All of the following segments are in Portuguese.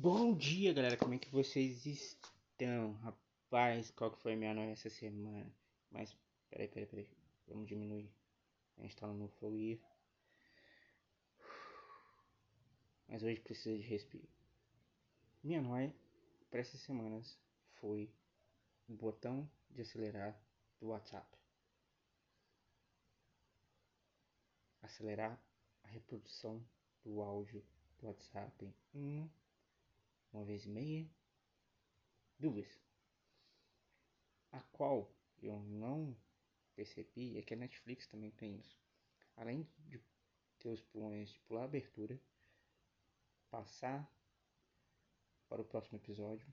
Bom dia, galera. Como é que vocês estão? Rapaz, qual que foi minha noite essa semana? Mas, peraí, peraí, peraí. Vamos diminuir. A gente tá no fluir. Mas hoje precisa de respiro. Minha noia para essas semanas foi o botão de acelerar do WhatsApp. Acelerar a reprodução do áudio do WhatsApp em uma vez e meia, duas. A qual eu não percebi é que a Netflix também tem isso. Além de ter os pulões de pular a abertura, passar para o próximo episódio,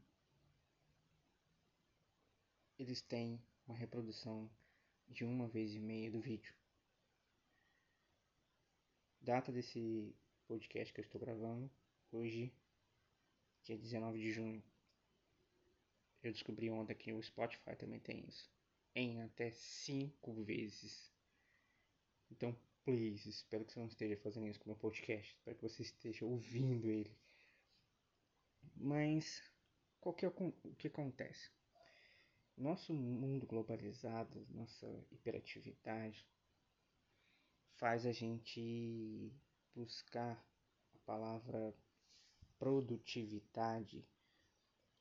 eles têm uma reprodução de uma vez e meia do vídeo. Data desse podcast que eu estou gravando, hoje dia 19 de junho. Eu descobri ontem que o Spotify também tem isso. Em até 5 vezes. Então, please, espero que você não esteja fazendo isso com o meu podcast. Espero que você esteja ouvindo ele. Mas, qual que é o, o que acontece? Nosso mundo globalizado, nossa hiperatividade, faz a gente buscar a palavra produtividade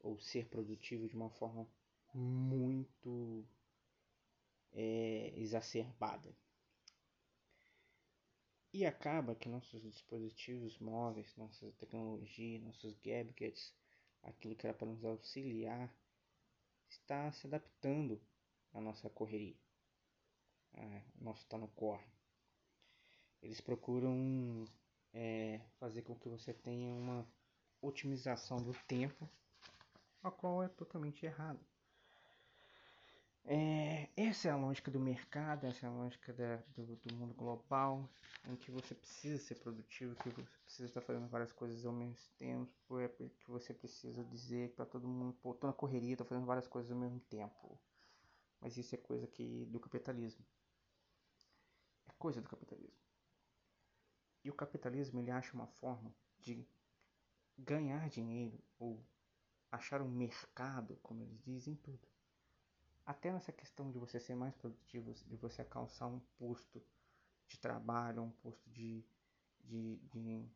ou ser produtivo de uma forma muito é, exacerbada. E acaba que nossos dispositivos móveis, nossa tecnologia, nossos gadgets, aquilo que era para nos auxiliar, está se adaptando à nossa correria. Ah, nosso está no corre. Eles procuram é, fazer com que você tenha uma otimização do tempo, a qual é totalmente errado. É, essa é a lógica do mercado, essa é a lógica da, do, do, mundo global, em que você precisa ser produtivo, que você precisa estar fazendo várias coisas ao mesmo tempo, é que você precisa dizer para todo mundo, pô, tô na correria, tô fazendo várias coisas ao mesmo tempo. Mas isso é coisa que do capitalismo. É coisa do capitalismo. E o capitalismo ele acha uma forma de ganhar dinheiro ou achar um mercado, como eles dizem, tudo. Até nessa questão de você ser mais produtivo, de você alcançar um posto de trabalho, um posto de, de, de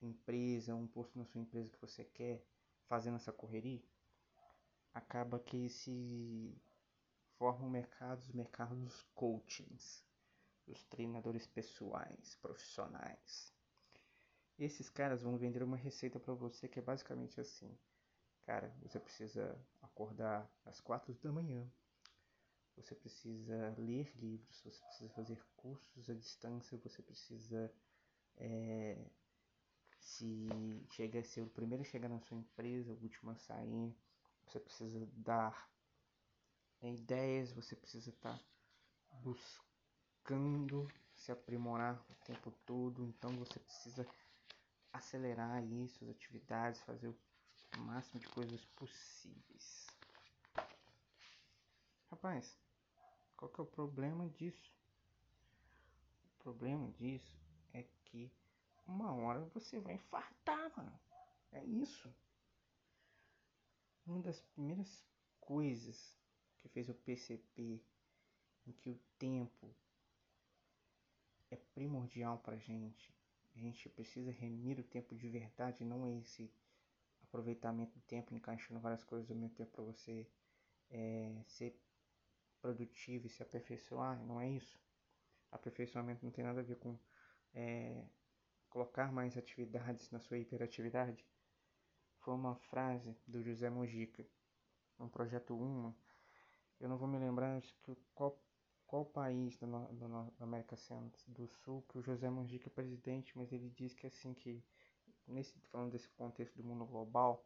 empresa, um posto na sua empresa que você quer, fazendo essa correria, acaba que se formam mercados, mercados coachings, os treinadores pessoais, profissionais. Esses caras vão vender uma receita para você que é basicamente assim. Cara, você precisa acordar às quatro da manhã. Você precisa ler livros, você precisa fazer cursos à distância, você precisa é, se chega ser o primeiro a chegar na sua empresa, o último a sair. Você precisa dar ideias, você precisa estar tá buscando se aprimorar o tempo todo, então você precisa acelerar isso, as atividades, fazer o máximo de coisas possíveis. Rapaz, qual que é o problema disso? O problema disso é que uma hora você vai infartar, mano. É isso. Uma das primeiras coisas que fez eu perceber em que o tempo é primordial pra gente a gente precisa remir o tempo de verdade, não esse aproveitamento do tempo, encaixando várias coisas ao mesmo tempo para você é, ser produtivo e se aperfeiçoar, não é isso. Aperfeiçoamento não tem nada a ver com é, colocar mais atividades na sua hiperatividade. Foi uma frase do José Mojica, no projeto Uma. Eu não vou me lembrar qual qual país da, da América do Sul que o José Mujica é presidente, mas ele diz que assim que nesse falando desse contexto do mundo global,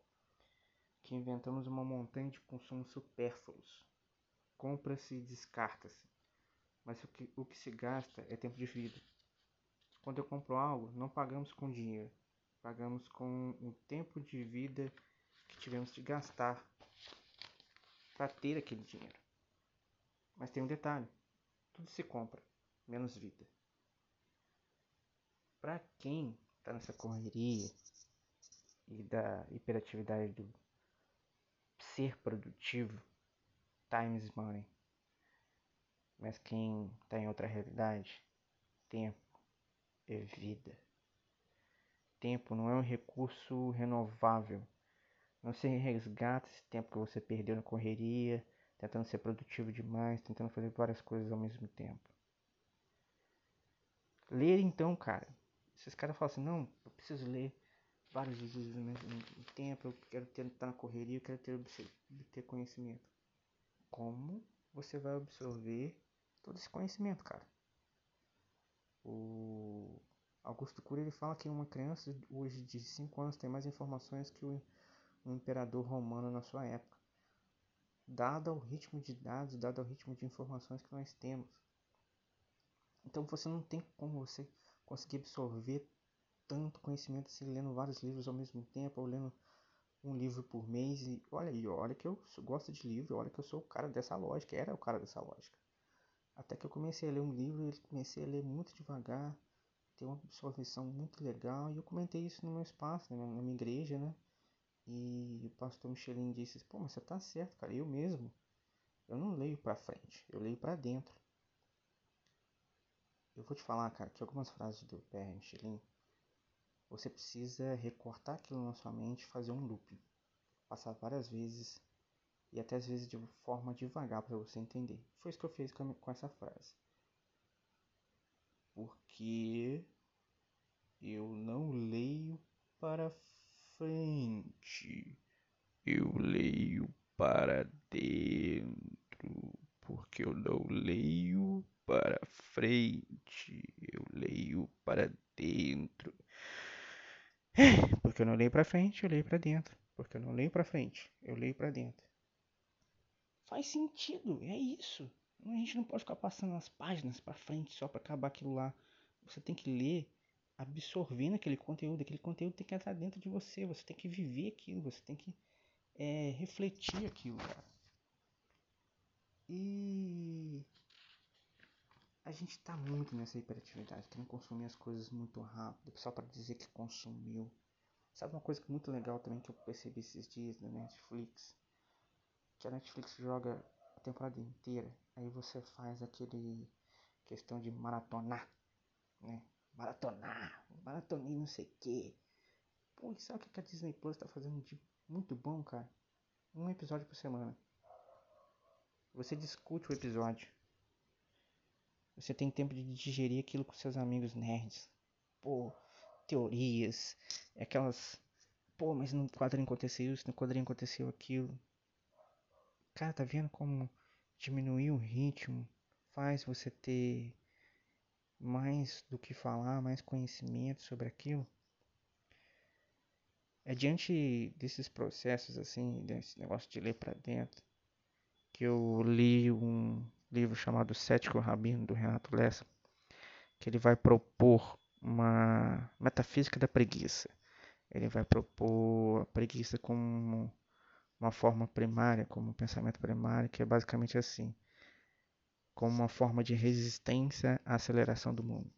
que inventamos uma montanha de consumos supérfluos. Compra-se e descarta-se. Mas o que, o que se gasta é tempo de vida. Quando eu compro algo, não pagamos com dinheiro, pagamos com o tempo de vida que tivemos de gastar para ter aquele dinheiro. Mas tem um detalhe: tudo se compra, menos vida. Para quem está nessa correria, e da hiperatividade do ser produtivo, time is money. Mas quem está em outra realidade, tempo é vida. Tempo não é um recurso renovável. Não se resgata esse tempo que você perdeu na correria, tentando ser produtivo demais, tentando fazer várias coisas ao mesmo tempo. Ler então, cara. Esses caras falam assim, não, eu preciso ler vários livros ao mesmo tempo, eu quero tentar na correria, eu quero ter, ter conhecimento. Como você vai absorver todo esse conhecimento, cara? O Augusto Cury ele fala que uma criança hoje de 5 anos tem mais informações que o imperador romano na sua época. Dado ao ritmo de dados, dado ao ritmo de informações que nós temos. Então você não tem como você conseguir absorver tanto conhecimento assim, lendo vários livros ao mesmo tempo, ou lendo um livro por mês. E olha aí, olha que eu gosto de livro, olha que eu sou o cara dessa lógica, era o cara dessa lógica. Até que eu comecei a ler um livro e comecei a ler muito devagar, ter uma absorção muito legal. E eu comentei isso no meu espaço, né, na minha igreja, né? E o pastor Michelin disse: Pô, mas você tá certo, cara, eu mesmo. Eu não leio para frente, eu leio para dentro. Eu vou te falar, cara, que algumas frases do Pierre Michelin, você precisa recortar aquilo na sua mente, fazer um looping, passar várias vezes e até às vezes de forma devagar para você entender. Foi isso que eu fiz com, com essa frase. Porque eu não leio para frente, eu leio para dentro, porque eu não leio para frente, eu leio para dentro. Porque eu não leio para frente, eu leio para dentro. Porque eu não leio para frente, eu leio para dentro. Faz sentido, é isso. A gente não pode ficar passando as páginas para frente só para acabar aquilo lá. Você tem que ler, absorvendo aquele conteúdo. Aquele conteúdo tem que entrar dentro de você. Você tem que viver aquilo. Você tem que é, refletir aquilo, cara. E a gente tá muito nessa hiperatividade, querendo consumir as coisas muito rápido, só para dizer que consumiu. Sabe uma coisa muito legal também que eu percebi esses dias na Netflix? Que a Netflix joga a temporada inteira, aí você faz aquele questão de maratonar, né? Maratonar, maratonei não sei o que. Pô, e sabe o que a Disney Plus tá fazendo de muito bom, cara? Um episódio por semana. Você discute o episódio. Você tem tempo de digerir aquilo com seus amigos nerds. Pô, teorias, aquelas. Pô, mas no quadrinho aconteceu isso, no quadrinho aconteceu aquilo. Cara, tá vendo como diminuir o ritmo faz você ter mais do que falar, mais conhecimento sobre aquilo? É diante desses processos, assim, desse negócio de ler para dentro, que eu li um livro chamado Cético Rabino, do Renato Lessa, que ele vai propor uma metafísica da preguiça. Ele vai propor a preguiça como uma forma primária, como um pensamento primário, que é basicamente assim, como uma forma de resistência à aceleração do mundo.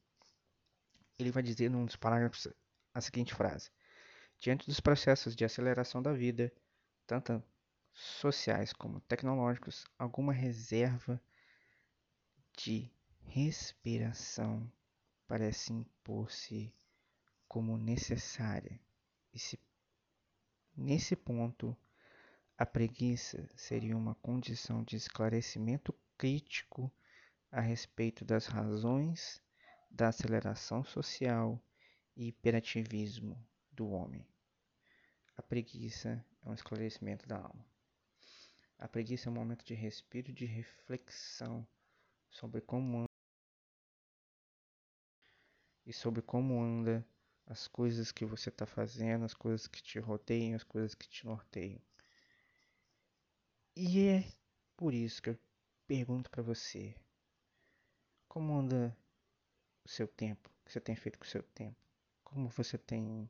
Ele vai dizer num dos parágrafos a seguinte frase: Diante dos processos de aceleração da vida, tanto sociais como tecnológicos, alguma reserva de respiração parece impor-se como necessária. E se nesse ponto a preguiça seria uma condição de esclarecimento crítico a respeito das razões da aceleração social e hiperativismo do homem. A preguiça é um esclarecimento da alma. A preguiça é um momento de respiro, de reflexão sobre como anda e sobre como anda as coisas que você está fazendo, as coisas que te rodeiam, as coisas que te norteiam. E é por isso que eu pergunto para você: como anda o seu tempo? O que você tem feito com o seu tempo? Como você tem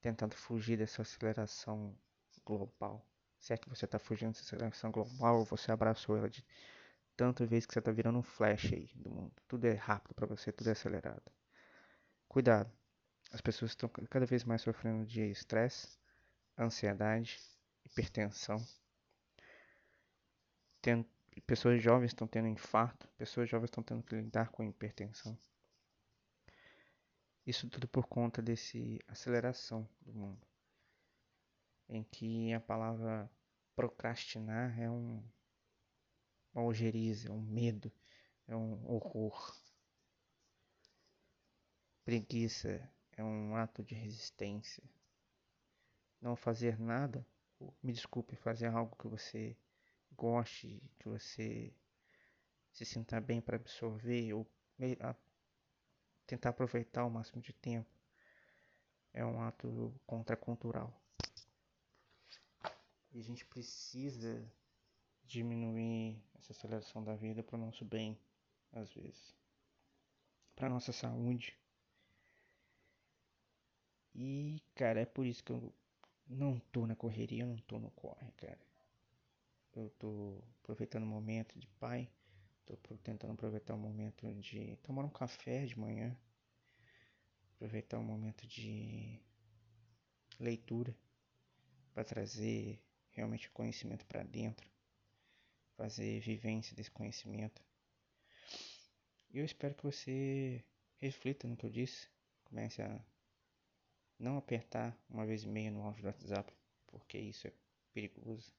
tentado fugir dessa aceleração global? Se é que você está fugindo dessa aceleração global ou você abraçou ela de tanta vez que você tá virando um flash aí do mundo. Tudo é rápido para você, tudo é acelerado. Cuidado. As pessoas estão cada vez mais sofrendo de estresse, ansiedade, hipertensão. Tem, pessoas jovens estão tendo infarto, pessoas jovens estão tendo que lidar com hipertensão. Isso tudo por conta desse aceleração do mundo, em que a palavra procrastinar é um uma ojeriza, é um medo, é um horror. Preguiça é um ato de resistência. Não fazer nada, me desculpe, fazer algo que você goste, que você se sinta bem para absorver ou tentar aproveitar o máximo de tempo, é um ato contracultural. E a gente precisa diminuir essa aceleração da vida para o nosso bem, às vezes, para nossa saúde. E, cara, é por isso que eu não tô na correria, eu não tô no corre, cara. Eu tô aproveitando o momento de pai, tô tentando aproveitar o momento de tomar um café de manhã, aproveitar o momento de leitura para trazer realmente conhecimento para dentro fazer vivência desse conhecimento. E eu espero que você reflita no que eu disse, comece a não apertar uma vez e meia no áudio do WhatsApp, porque isso é perigoso.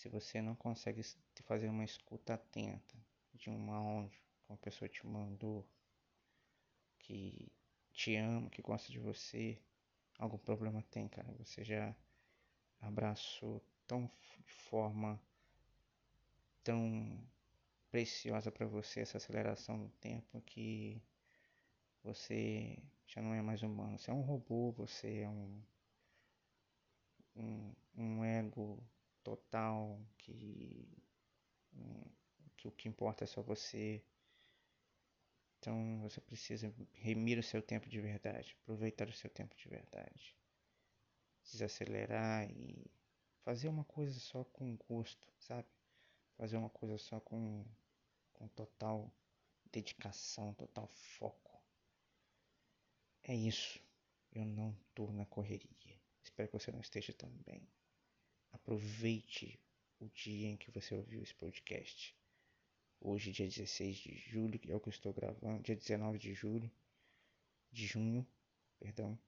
Se você não consegue fazer uma escuta atenta de um áudio que uma pessoa te mandou, que te ama, que gosta de você, algum problema tem, cara. Você já abraçou tão de forma tão preciosa para você essa aceleração do tempo que você já não é mais humano. Você é um robô, você é um, um, um ego total que, que o que importa é só você. Então você precisa remir o seu tempo de verdade, aproveitar o seu tempo de verdade, desacelerar e fazer uma coisa só com gosto, sabe? fazer uma coisa só com, com total dedicação, total foco. É isso. Eu não tô na correria. Espero que você não esteja também. Aproveite o dia em que você ouviu esse podcast. Hoje, dia 16 de julho, que é o que eu estou gravando, dia 19 de julho, de junho, perdão.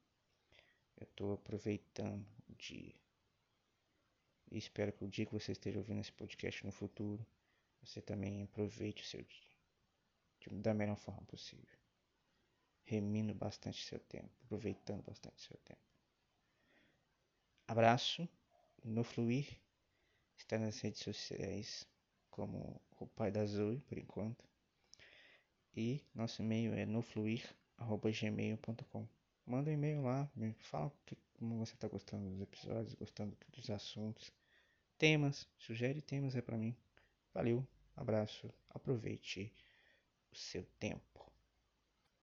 Eu estou aproveitando o dia. E espero que o dia que você esteja ouvindo esse podcast no futuro, você também aproveite o seu dia da melhor forma possível. Remindo bastante seu tempo, aproveitando bastante seu tempo. Abraço, no Fluir, está nas redes sociais como o Pai da Zoe, por enquanto. E nosso e-mail é nofluir.gmail.com. Manda um e-mail lá, me fala que, como você está gostando dos episódios, gostando dos assuntos temas, sugere temas é para mim. Valeu, abraço, aproveite o seu tempo.